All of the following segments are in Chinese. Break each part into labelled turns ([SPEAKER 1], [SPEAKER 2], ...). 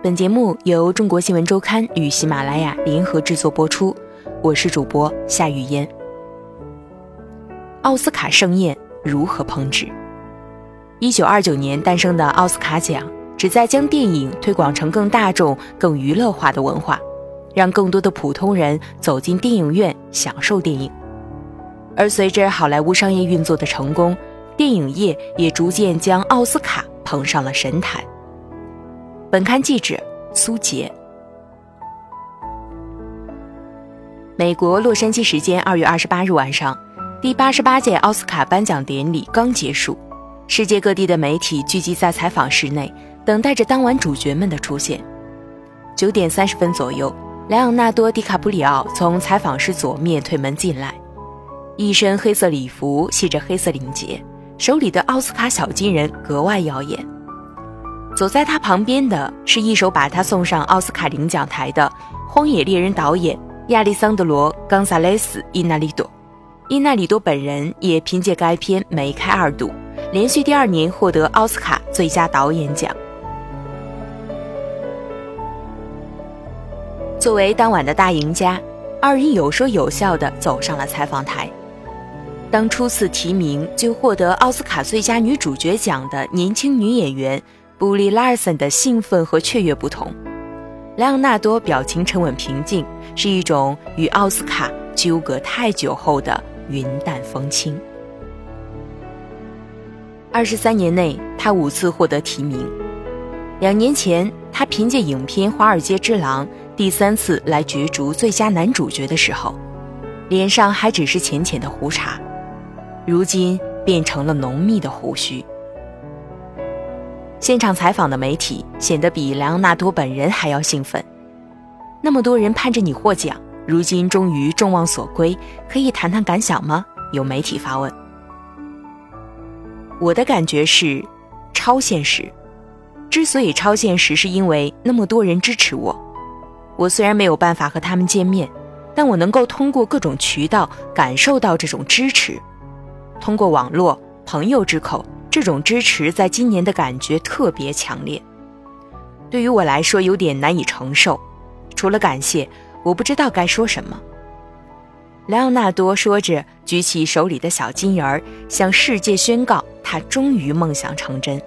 [SPEAKER 1] 本节目由中国新闻周刊与喜马拉雅联合制作播出，我是主播夏雨嫣。奥斯卡盛宴如何烹制？一九二九年诞生的奥斯卡奖，旨在将电影推广成更大众、更娱乐化的文化，让更多的普通人走进电影院享受电影。而随着好莱坞商业运作的成功，电影业也逐渐将奥斯卡捧上了神坛。本刊记者苏杰。美国洛杉矶时间二月二十八日晚上，第八十八届奥斯卡颁奖典礼刚结束，世界各地的媒体聚集在采访室内，等待着当晚主角们的出现。九点三十分左右，莱昂纳多·迪卡普里奥从采访室左面推门进来，一身黑色礼服，系着黑色领结，手里的奥斯卡小金人格外耀眼。走在他旁边的是一手把他送上奥斯卡领奖台的《荒野猎人》导演亚历桑德罗·冈萨雷斯·伊纳里多。伊纳里多本人也凭借该片梅开二度，连续第二年获得奥斯卡最佳导演奖。作为当晚的大赢家，二人有说有笑地走上了采访台。当初次提名就获得奥斯卡最佳女主角奖的年轻女演员。布利拉尔森的兴奋和雀跃不同，莱昂纳多表情沉稳平静，是一种与奥斯卡纠葛太久后的云淡风轻。二十三年内，他五次获得提名。两年前，他凭借影片《华尔街之狼》第三次来角逐最佳男主角的时候，脸上还只是浅浅的胡茬，如今变成了浓密的胡须。现场采访的媒体显得比莱昂纳多本人还要兴奋。那么多人盼着你获奖，如今终于众望所归，可以谈谈感想吗？有媒体发问。我的感觉是，超现实。之所以超现实，是因为那么多人支持我。我虽然没有办法和他们见面，但我能够通过各种渠道感受到这种支持，通过网络、朋友之口。这种支持在今年的感觉特别强烈，对于我来说有点难以承受。除了感谢，我不知道该说什么。莱昂纳多说着，举起手里的小金人儿，向世界宣告他终于梦想成真。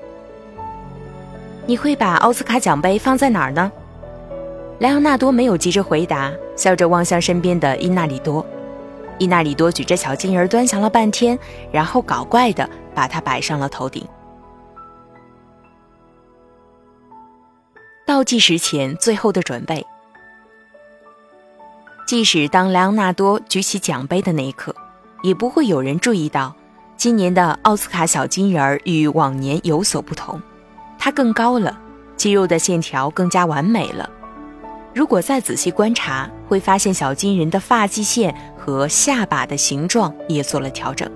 [SPEAKER 1] 你会把奥斯卡奖杯放在哪儿呢？莱昂纳多没有急着回答，笑着望向身边的伊纳里多。伊纳里多举着小金人端详了半天，然后搞怪的。把它摆上了头顶。倒计时前最后的准备。即使当莱昂纳多举起奖杯的那一刻，也不会有人注意到，今年的奥斯卡小金人与往年有所不同，它更高了，肌肉的线条更加完美了。如果再仔细观察，会发现小金人的发际线和下巴的形状也做了调整。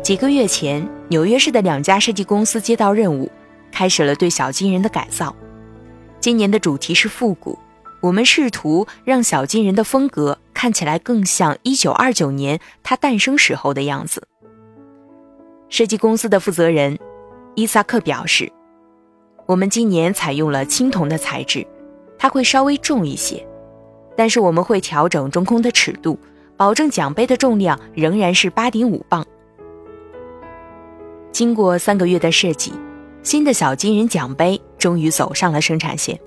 [SPEAKER 1] 几个月前，纽约市的两家设计公司接到任务，开始了对小金人的改造。今年的主题是复古，我们试图让小金人的风格看起来更像1929年它诞生时候的样子。设计公司的负责人伊萨克表示：“我们今年采用了青铜的材质，它会稍微重一些，但是我们会调整中空的尺度，保证奖杯的重量仍然是8.5磅。”经过三个月的设计，新的小金人奖杯终于走上了生产线，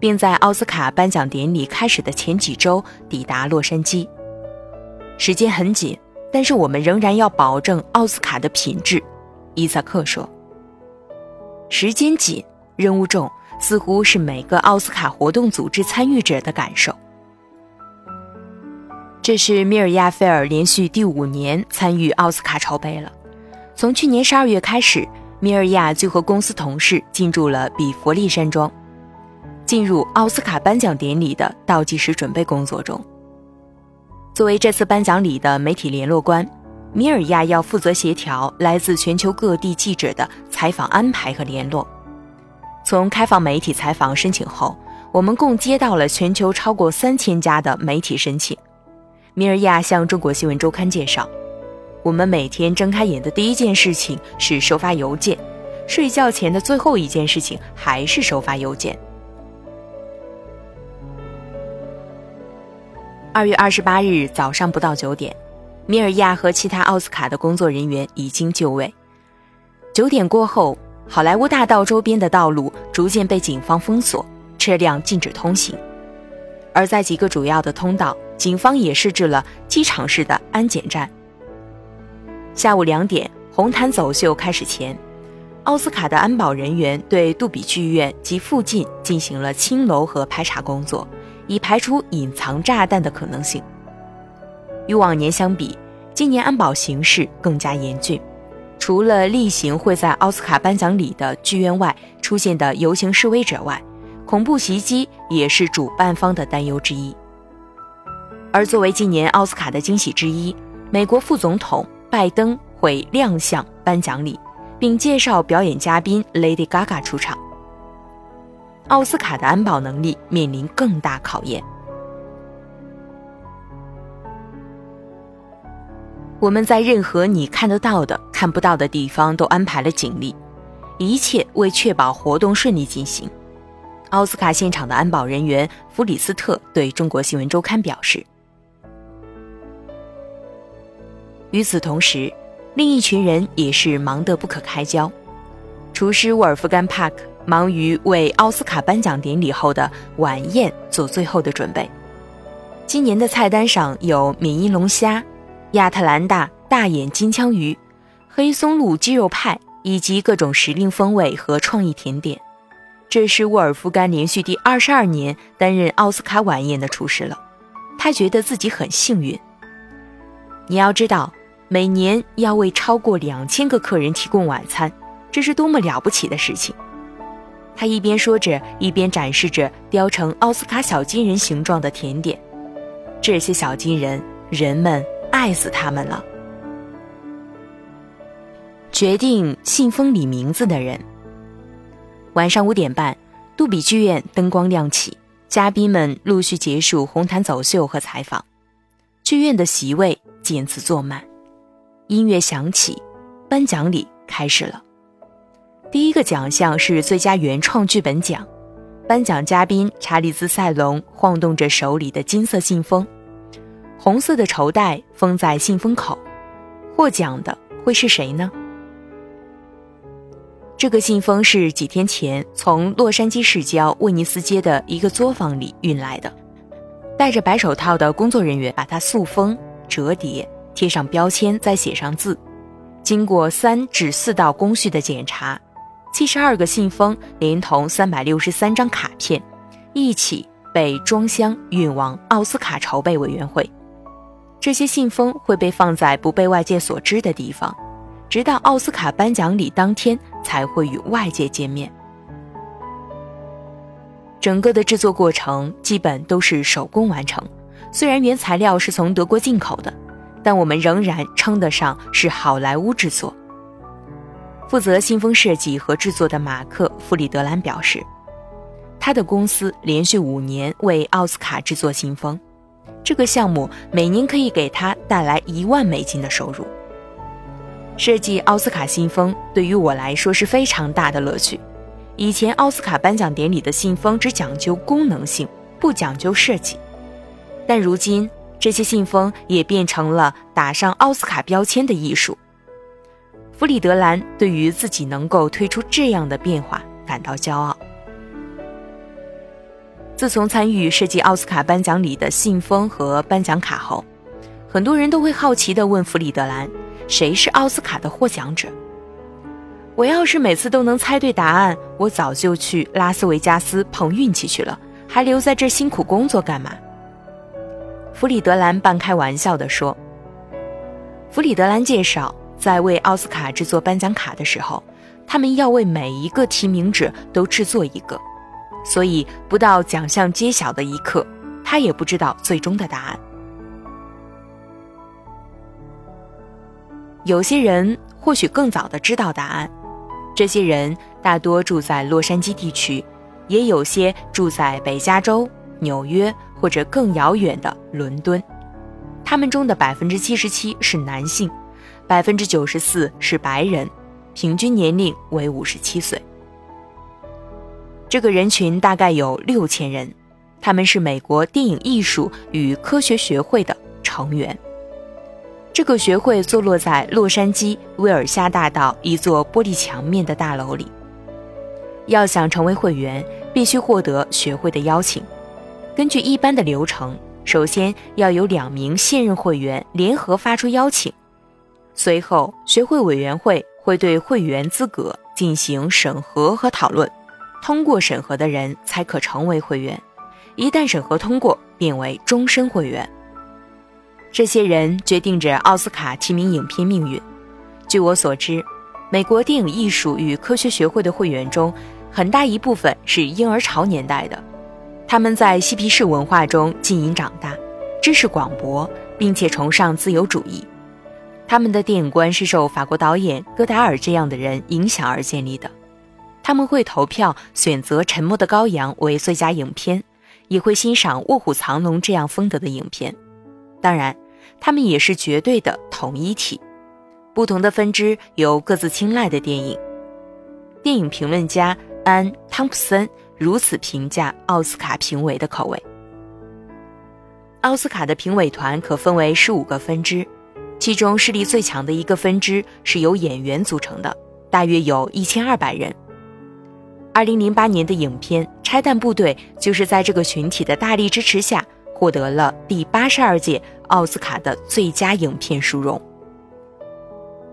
[SPEAKER 1] 并在奥斯卡颁奖典礼开始的前几周抵达洛杉矶。时间很紧，但是我们仍然要保证奥斯卡的品质，伊萨克说。时间紧，任务重，似乎是每个奥斯卡活动组织参与者的感受。这是米尔亚菲尔连续第五年参与奥斯卡筹备了。从去年十二月开始，米尔亚就和公司同事进驻了比佛利山庄，进入奥斯卡颁奖典礼的倒计时准备工作中。作为这次颁奖礼的媒体联络官，米尔亚要负责协调来自全球各地记者的采访安排和联络。从开放媒体采访申请后，我们共接到了全球超过三千家的媒体申请。米尔亚向中国新闻周刊介绍。我们每天睁开眼的第一件事情是收发邮件，睡觉前的最后一件事情还是收发邮件。二月二十八日早上不到九点，米尔亚和其他奥斯卡的工作人员已经就位。九点过后，好莱坞大道周边的道路逐渐被警方封锁，车辆禁止通行。而在几个主要的通道，警方也设置了机场式的安检站。下午两点，红毯走秀开始前，奥斯卡的安保人员对杜比剧院及附近进行了清楼和排查工作。以排除隐藏炸弹的可能性。与往年相比，今年安保形势更加严峻。除了例行会在奥斯卡颁奖礼的剧院外出现的游行示威者外，恐怖袭击也是主办方的担忧之一。而作为今年奥斯卡的惊喜之一，美国副总统拜登会亮相颁奖礼，并介绍表演嘉宾 Lady Gaga 出场。奥斯卡的安保能力面临更大考验。我们在任何你看得到的、看不到的地方都安排了警力，一切为确保活动顺利进行。奥斯卡现场的安保人员弗里斯特对中国新闻周刊表示。与此同时，另一群人也是忙得不可开交。厨师沃尔夫甘·帕克。忙于为奥斯卡颁奖典礼后的晚宴做最后的准备。今年的菜单上有缅因龙虾、亚特兰大大眼金枪鱼、黑松露鸡肉派以及各种时令风味和创意甜点。这是沃尔夫甘连续第二十二年担任奥斯卡晚宴的厨师了，他觉得自己很幸运。你要知道，每年要为超过两千个客人提供晚餐，这是多么了不起的事情。他一边说着，一边展示着雕成奥斯卡小金人形状的甜点。这些小金人，人们爱死他们了。决定信封里名字的人。晚上五点半，杜比剧院灯光亮起，嘉宾们陆续结束红毯走秀和采访，剧院的席位渐次坐满，音乐响起，颁奖礼开始了。第一个奖项是最佳原创剧本奖，颁奖嘉宾查理兹·塞隆晃动着手里的金色信封，红色的绸带封在信封口。获奖的会是谁呢？这个信封是几天前从洛杉矶市郊威尼斯街的一个作坊里运来的，戴着白手套的工作人员把它塑封、折叠、贴上标签，再写上字，经过三至四道工序的检查。七十二个信封连同三百六十三张卡片，一起被装箱运往奥斯卡筹备委员会。这些信封会被放在不被外界所知的地方，直到奥斯卡颁奖礼当天才会与外界见面。整个的制作过程基本都是手工完成，虽然原材料是从德国进口的，但我们仍然称得上是好莱坞制作。负责信封设计和制作的马克·弗里德兰表示，他的公司连续五年为奥斯卡制作信封，这个项目每年可以给他带来一万美金的收入。设计奥斯卡信封对于我来说是非常大的乐趣。以前奥斯卡颁奖典礼的信封只讲究功能性，不讲究设计，但如今这些信封也变成了打上奥斯卡标签的艺术。弗里德兰对于自己能够推出这样的变化感到骄傲。自从参与设计奥斯卡颁奖礼的信封和颁奖卡后，很多人都会好奇地问弗里德兰：“谁是奥斯卡的获奖者？”我要是每次都能猜对答案，我早就去拉斯维加斯碰运气去了，还留在这辛苦工作干嘛？弗里德兰半开玩笑地说。弗里德兰介绍。在为奥斯卡制作颁奖卡的时候，他们要为每一个提名者都制作一个，所以不到奖项揭晓的一刻，他也不知道最终的答案。有些人或许更早的知道答案，这些人大多住在洛杉矶地区，也有些住在北加州、纽约或者更遥远的伦敦。他们中的百分之七十七是男性。百分之九十四是白人，平均年龄为五十七岁。这个人群大概有六千人，他们是美国电影艺术与科学学会的成员。这个学会坐落在洛杉矶威尔夏大道一座玻璃墙面的大楼里。要想成为会员，必须获得学会的邀请。根据一般的流程，首先要有两名现任会员联合发出邀请，随后学会委员会会对会员资格进行审核和讨论，通过审核的人才可成为会员。一旦审核通过，变为终身会员。这些人决定着奥斯卡提名影片命运。据我所知，美国电影艺术与科学学会的会员中，很大一部分是婴儿潮年代的。他们在嬉皮士文化中浸淫长大，知识广博，并且崇尚自由主义。他们的电影观是受法国导演戈达尔这样的人影响而建立的。他们会投票选择《沉默的羔羊》为最佳影片，也会欣赏《卧虎藏龙》这样风格的影片。当然。他们也是绝对的统一体，不同的分支有各自青睐的电影。电影评论家安·汤普森如此评价奥斯卡评委的口味：奥斯卡的评委团可分为十五个分支，其中势力最强的一个分支是由演员组成的，大约有一千二百人。二零零八年的影片《拆弹部队》就是在这个群体的大力支持下。获得了第八十二届奥斯卡的最佳影片殊荣。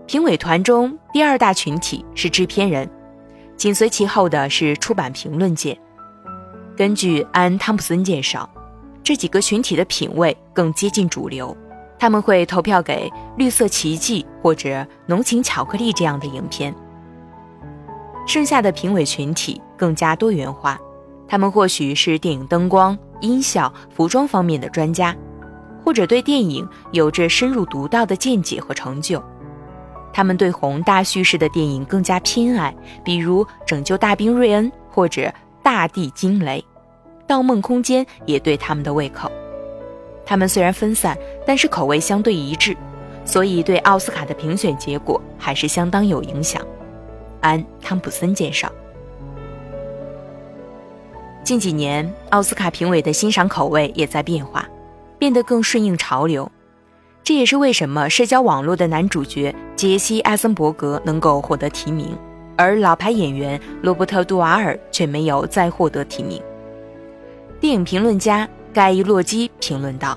[SPEAKER 1] 评委团中第二大群体是制片人，紧随其后的是出版评论界。根据安·汤普森介绍，这几个群体的品味更接近主流，他们会投票给《绿色奇迹》或者《浓情巧克力》这样的影片。剩下的评委群体更加多元化。他们或许是电影灯光、音效、服装方面的专家，或者对电影有着深入独到的见解和成就。他们对宏大叙事的电影更加偏爱，比如《拯救大兵瑞恩》或者《大地惊雷》，《盗梦空间》也对他们的胃口。他们虽然分散，但是口味相对一致，所以对奥斯卡的评选结果还是相当有影响。安·汤普森介绍。近几年，奥斯卡评委的欣赏口味也在变化，变得更顺应潮流。这也是为什么社交网络的男主角杰西·艾森伯格能够获得提名，而老牌演员罗伯特·杜瓦尔却没有再获得提名。电影评论家盖伊·洛基评论道：“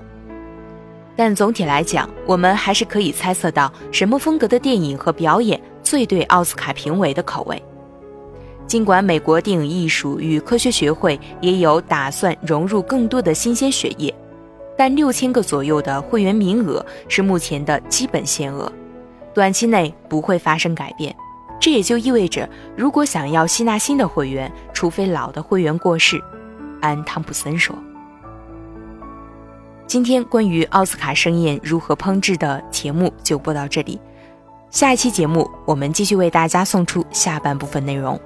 [SPEAKER 1] 但总体来讲，我们还是可以猜测到什么风格的电影和表演最对奥斯卡评委的口味。”尽管美国电影艺术与科学学会也有打算融入更多的新鲜血液，但六千个左右的会员名额是目前的基本限额，短期内不会发生改变。这也就意味着，如果想要吸纳新的会员，除非老的会员过世，安·汤普森说。今天关于奥斯卡盛宴如何烹制的节目就播到这里，下一期节目我们继续为大家送出下半部分内容。